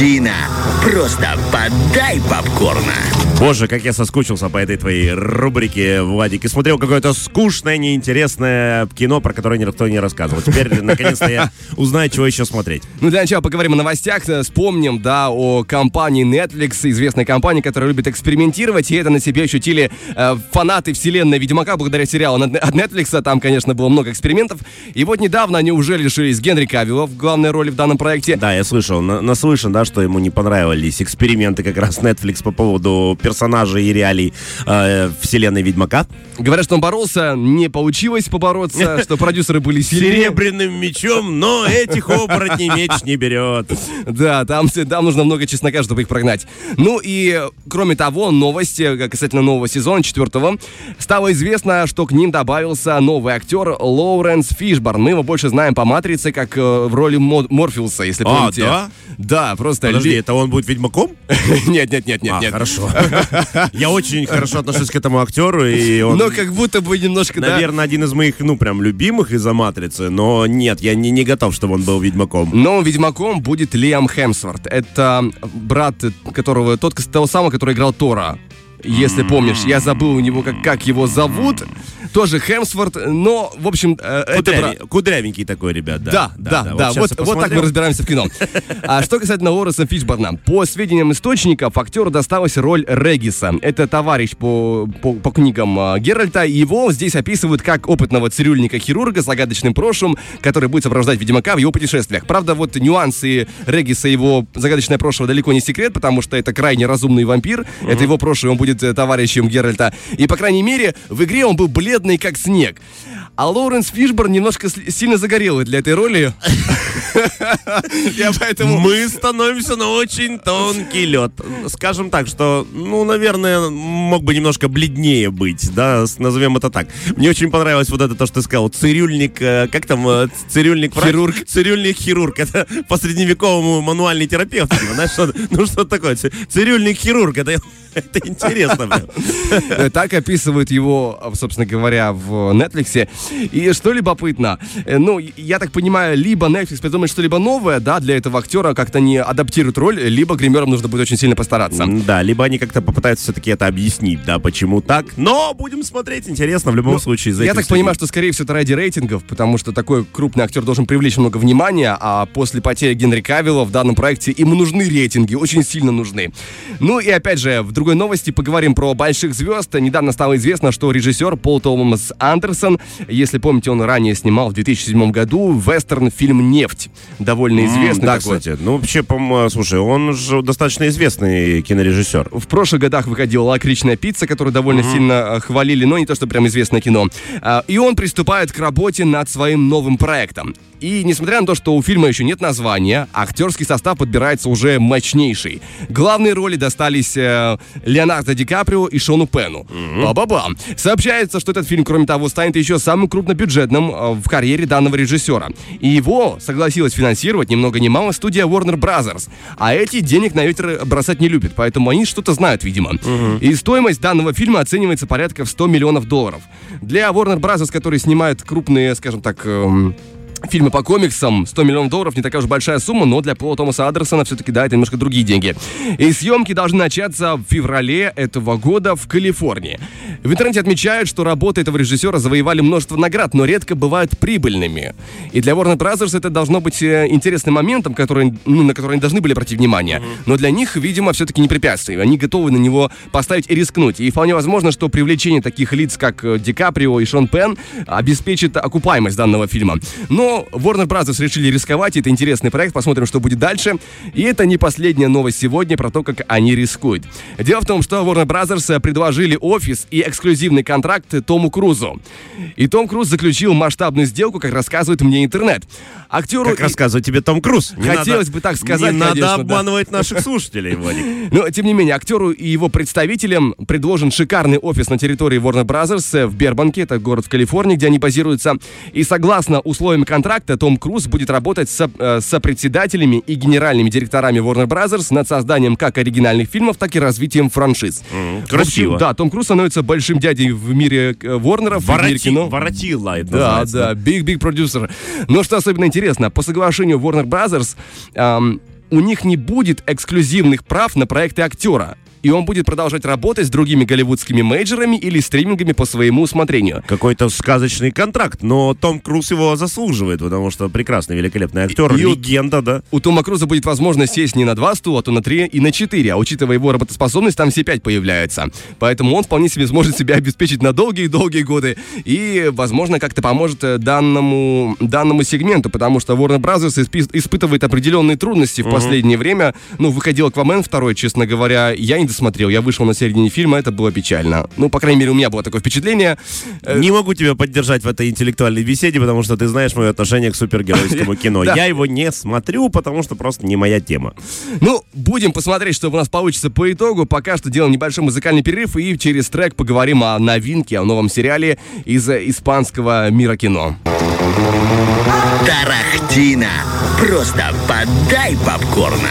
Latina. Просто подай попкорна. Боже, как я соскучился по этой твоей рубрике, Владик. И смотрел какое-то скучное, неинтересное кино, про которое никто не рассказывал. Теперь, наконец-то, я узнаю, чего еще смотреть. Ну, для начала поговорим о новостях. Вспомним, да, о компании Netflix, известной компании, которая любит экспериментировать. И это на себе ощутили э, фанаты вселенной Ведьмака благодаря сериалу от Netflix. Там, конечно, было много экспериментов. И вот недавно они уже лишились Генри Кавилла в главной роли в данном проекте. Да, я слышал, на- наслышан, да, что ему не понравились эксперименты как раз Netflix по поводу персонажей и реалий э, вселенной Ведьмака. Говорят, что он боролся, не получилось побороться, что продюсеры были сильнее. Серебряным мечом, но этих оборотней меч не берет. Да, там, там нужно много чеснока, чтобы их прогнать. Ну и, кроме того, новости э, касательно нового сезона, четвертого, стало известно, что к ним добавился новый актер Лоуренс Фишборн. Мы его больше знаем по «Матрице» как э, в роли Мо- Морфеуса, если А, помните. да? Да, просто... Подожди, это он будет Ведьмаком? Нет, нет, нет, нет, А, нет. хорошо. Я очень хорошо отношусь к этому актеру, и он... Но как будто бы немножко. Наверное, один из моих, ну, прям любимых из-за «Матрицы», но нет, я не, не готов, чтобы он был Ведьмаком. Новым Ведьмаком будет Лиам Хемсворт. Это брат которого, тот, того самого, который играл Тора. Если помнишь, я забыл у него, как, как его зовут. Тоже Хемсворт, но, в общем, э, это Кудрявенький такой, ребят, да. Да, да, да. щас Вот, я вот так мы разбираемся в кино. А что касательно Лоренса Фишборна. По сведениям источников, актеру досталась роль Региса. Это товарищ по, по, по книгам а, Геральта. Его здесь описывают как опытного цирюльника-хирурга с загадочным прошлым, который будет сопровождать Ведьмака в его путешествиях. Правда, вот нюансы Региса и его загадочное прошлое далеко не секрет, потому что это крайне разумный вампир. Это его прошлое, он будет э, товарищем Геральта. И, по крайней мере, в игре он был бледный, как снег. А Лоуренс Фишборн немножко сильно загорелый для этой роли. Я поэтому... Мы становимся на очень тонкий лед. Скажем так, что, ну, наверное, мог бы немножко бледнее быть, да, назовем это так. Мне очень понравилось вот это, то, что ты сказал, цирюльник, э, как там, э, цирюльник? Хирург. Цирюльник-хирург, это по средневековому мануальный терапевт, типа, знаешь, что, ну, что такое, Ц- цирюльник-хирург, это, это интересно. Э, Так описывают его, э, собственно говоря, в Netflix. И что любопытно, э, ну, я так понимаю, либо Netflix придумает что-либо новое, да, для этого актера как-то не адаптирует роль, либо гримерам нужно будет очень сильно постараться. Да, либо они как-то попытаются все-таки это объяснить, да, почему так. Но будем смотреть, интересно в любом случае. за Ну, Я этим так понимаю, что, скорее всего, это ради рейтингов, потому что такой крупный актер должен привлечь много внимания, а после потери Генри Кавилла в данном проекте им нужны рейтинги, очень сильно нужны. Ну и опять же, в другой новости поговорим про больших звезд. Недавно стало известно, что режиссер Пол Томас Андерсон, если помните, он ранее снимал в 2007 году вестерн-фильм «Нефть». Довольно известный Да, такой. кстати. Ну, вообще, по-моему, слушай, он же достаточно известный кинорежиссер. В прошлых годах выходила «Лакричная пицца», которую довольно сильно э, хвалили, но не то, что прям известное кино. А, И он приступает к работе над своим новым проектом. И несмотря на то, что у фильма еще нет названия, актерский состав подбирается уже мощнейший. Главные роли достались э, Леонардо Ди Каприо и Шону Пену. Ба-ба-бам. Сообщается, что этот фильм, кроме того, станет еще самым крупнобюджетным э, в карьере данного режиссера. И его согласилась финансировать ни много ни мало студия Warner Brothers. А эти денег на ветер бросать не любят, поэтому они что-то знают, видимо. И стоимость данного фильма оценивается порядка в 100 миллионов долларов. Для Warner Brothers, которые снимают крупные, скажем так, эм, Фильмы по комиксам 100 миллионов долларов не такая уж большая сумма, но для Пола Томаса Андерсона все-таки да, это немножко другие деньги. И съемки должны начаться в феврале этого года в Калифорнии. В интернете отмечают, что работы этого режиссера завоевали множество наград, но редко бывают прибыльными. И для Warner Brothers это должно быть э, интересным моментом, который, ну, на который они должны были обратить внимание. Но для них, видимо, все-таки не препятствие. Они готовы на него поставить и рискнуть. И вполне возможно, что привлечение таких лиц, как э, Ди Каприо и Шон Пен, обеспечит окупаемость данного фильма. Но Warner Brothers решили рисковать, это интересный проект, посмотрим, что будет дальше. И это не последняя новость сегодня про то, как они рискуют. Дело в том, что Warner Brothers э, предложили офис и эксклюзивный контракт Тому Крузу. И Том Круз заключил масштабную сделку, как рассказывает мне интернет. Актеру... Как рассказывает тебе Том Круз. Не Хотелось надо- бы так сказать, Не надо конечно, да. обманывать наших слушателей, Владик. Но, тем не менее, актеру и его представителям предложен шикарный офис на территории Warner Brothers э, в Бербанке, это город в Калифорнии, где они базируются. И согласно условиям контракта, Том Круз будет работать с э, сопредседателями и генеральными директорами Warner Brothers над созданием как оригинальных фильмов, так и развитием франшиз. Общем, красиво. да, Том Круз становится большим дядей в мире э, Ворнеров, в мире Воротил, кино. воротила это Да, да, big продюсер. Но что особенно интересно, по соглашению Warner Brothers, эм, у них не будет эксклюзивных прав на проекты актера и он будет продолжать работать с другими голливудскими мейджерами или стримингами по своему усмотрению. Какой-то сказочный контракт, но Том Круз его заслуживает, потому что прекрасный, великолепный актер, и легенда, да. У Тома Круза будет возможность сесть не на два стула, а то на три и на четыре, а учитывая его работоспособность, там все пять появляются. Поэтому он вполне себе сможет себя обеспечить на долгие-долгие годы и, возможно, как-то поможет э, данному, данному сегменту, потому что Warner Bros. испытывает определенные трудности в угу. последнее время. Ну, выходил Аквамен второй, честно говоря, я не досмотрел. Я вышел на середине фильма, это было печально. Ну, по крайней мере, у меня было такое впечатление. Э, не могу тебя поддержать в этой интеллектуальной беседе, потому что ты знаешь мое отношение к супергеройскому кино. Я его не смотрю, потому что просто не моя тема. Ну, будем посмотреть, что у нас получится по итогу. Пока что делаем небольшой музыкальный перерыв и через трек поговорим о новинке, о новом сериале из испанского мира кино. Тарахтина. Просто подай попкорна.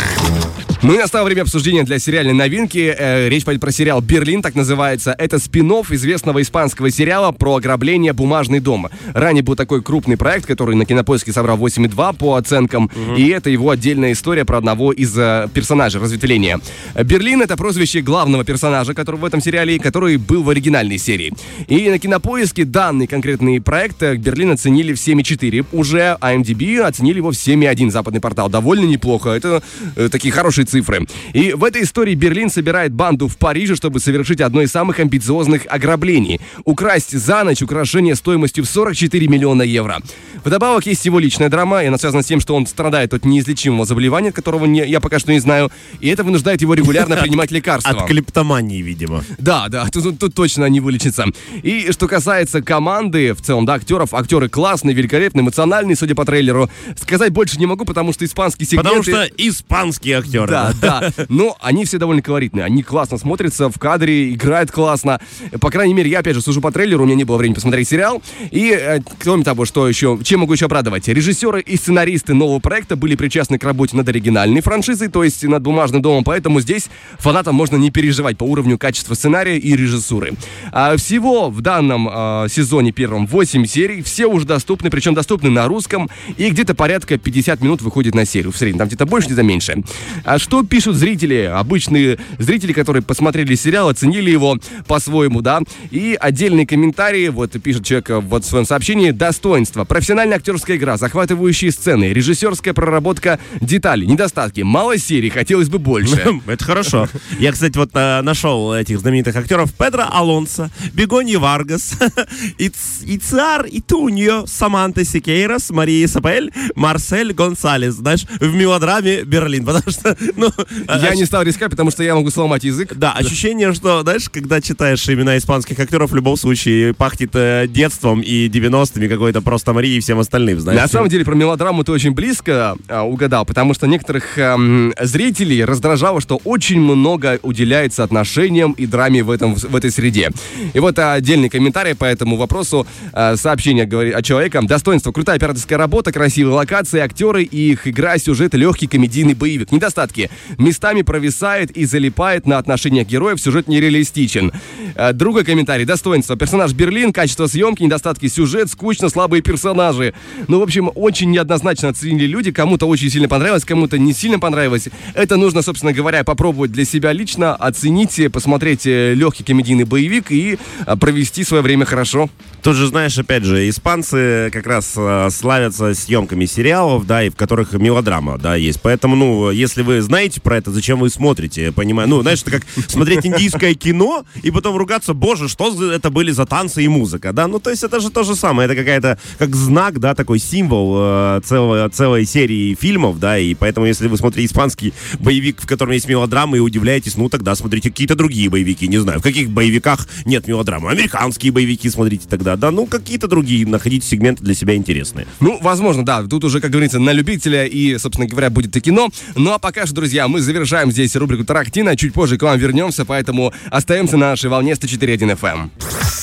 Ну и настало время обсуждения для сериальной новинки. Э, речь пойдет про сериал «Берлин», так называется. Это спин известного испанского сериала про ограбление бумажный дом. Ранее был такой крупный проект, который на Кинопоиске собрал 8,2 по оценкам. Угу. И это его отдельная история про одного из э, персонажей, разветвления. «Берлин» — это прозвище главного персонажа, который в этом сериале, который был в оригинальной серии. И на Кинопоиске данный конкретный проект э, «Берлин» оценили в 7,4. Уже IMDb оценили его в 7,1, западный портал. Довольно неплохо. Это такие хорошие цифры. И в этой истории Берлин собирает банду в Париже, чтобы совершить одно из самых амбициозных ограблений. Украсть за ночь украшение стоимостью в 44 миллиона евро. Вдобавок есть его личная драма, и она связана с тем, что он страдает от неизлечимого заболевания, которого не, я пока что не знаю, и это вынуждает его регулярно принимать лекарства. От клептомании, видимо. Да, да, тут, тут, точно не вылечится. И что касается команды, в целом, да, актеров, актеры классные, великолепные, эмоциональные, судя по трейлеру. Сказать больше не могу, потому что испанский сегмент... Потому что испанские актеры. Да, да. Но они все довольно колоритные. Они классно смотрятся в кадре, играют классно. По крайней мере, я опять же служу по трейлеру, у меня не было времени посмотреть сериал. И, э, кроме того, что еще, чем могу еще обрадовать? Режиссеры и сценаристы нового проекта были причастны к работе над оригинальной франшизой, то есть над «Бумажным домом», поэтому здесь фанатам можно не переживать по уровню качества сценария и режиссуры. А всего в данном э, сезоне первом 8 серий, все уже доступны, причем доступны на русском, и где-то порядка 50 минут выходит на серию в среднем, там где-то больше, где-то меньше. А что пишут зрители, обычные зрители, которые посмотрели сериал, оценили его по-своему, да, и отдельные комментарии, вот пишет человек вот в своем сообщении, достоинство, профессиональная актерская игра, захватывающие сцены, режиссерская проработка деталей, недостатки, мало серий, хотелось бы больше. Это хорошо. Я, кстати, вот э, нашел этих знаменитых актеров. Педро Алонсо, Бегоньи Варгас, Ицар Итуньо, Саманта Сикейрос, Мария Сапель, Марсель Гонсалес, знаешь, в мелодраме Берлин, потому что, ну, я не стал рисковать, потому что я могу сломать язык. Да, ощущение, что, знаешь, когда читаешь имена испанских актеров, в любом случае пахнет э, детством и 90-ми какой-то просто Марии и всем остальным, знаешь. На самом деле, про мелодраму ты очень близко э, угадал, потому что некоторых э, зрителей раздражало, что очень много уделяется отношениям и драме в, этом, в этой среде. И вот отдельный комментарий по этому вопросу. Э, сообщение говорит о человеке. Достоинство. Крутая операторская работа, красивые локации, актеры и их игра, сюжет, легкий комедийный боевик. Недостатки местами провисает и залипает на отношениях героев, сюжет нереалистичен. Э, другой комментарий. Достоинство. Персонаж Берлин, качество съемки, недостатки сюжет, скучно, слабые персонажи. Ну, в общем, очень неоднозначно оценили люди. Кому-то очень сильно понравилось, кому-то не сильно понравилось. Это нужно, собственно говоря, попробовать для себя лично, оценить, посмотреть э, легкий комедийный боевик и э, провести свое время хорошо. Тут же, знаешь, опять же, испанцы как раз славятся съемками сериалов, да, и в которых мелодрама, да, есть. Поэтому, ну, если вы знаете про это, зачем вы смотрите, понимаю. Ну, знаешь, это как смотреть индийское кино и потом ругаться, боже, что это были за танцы и музыка, да? Ну, то есть это же то же самое, это какая-то, как знак, да, такой символ э, целого, целой серии фильмов, да, и поэтому, если вы смотрите испанский боевик, в котором есть мелодрамы, и удивляетесь, ну, тогда смотрите какие-то другие боевики, не знаю, в каких боевиках нет мелодрамы. Американские боевики смотрите тогда, да, ну, какие-то другие, находите сегменты для себя интересные. Ну, возможно, да, тут уже, как говорится, на любителя и, собственно говоря, будет и кино. Ну, а пока что, друзья, мы завершаем здесь рубрику Тарахтина. Чуть позже к вам вернемся, поэтому остаемся на нашей волне 104.1 FM.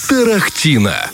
Тарахтина.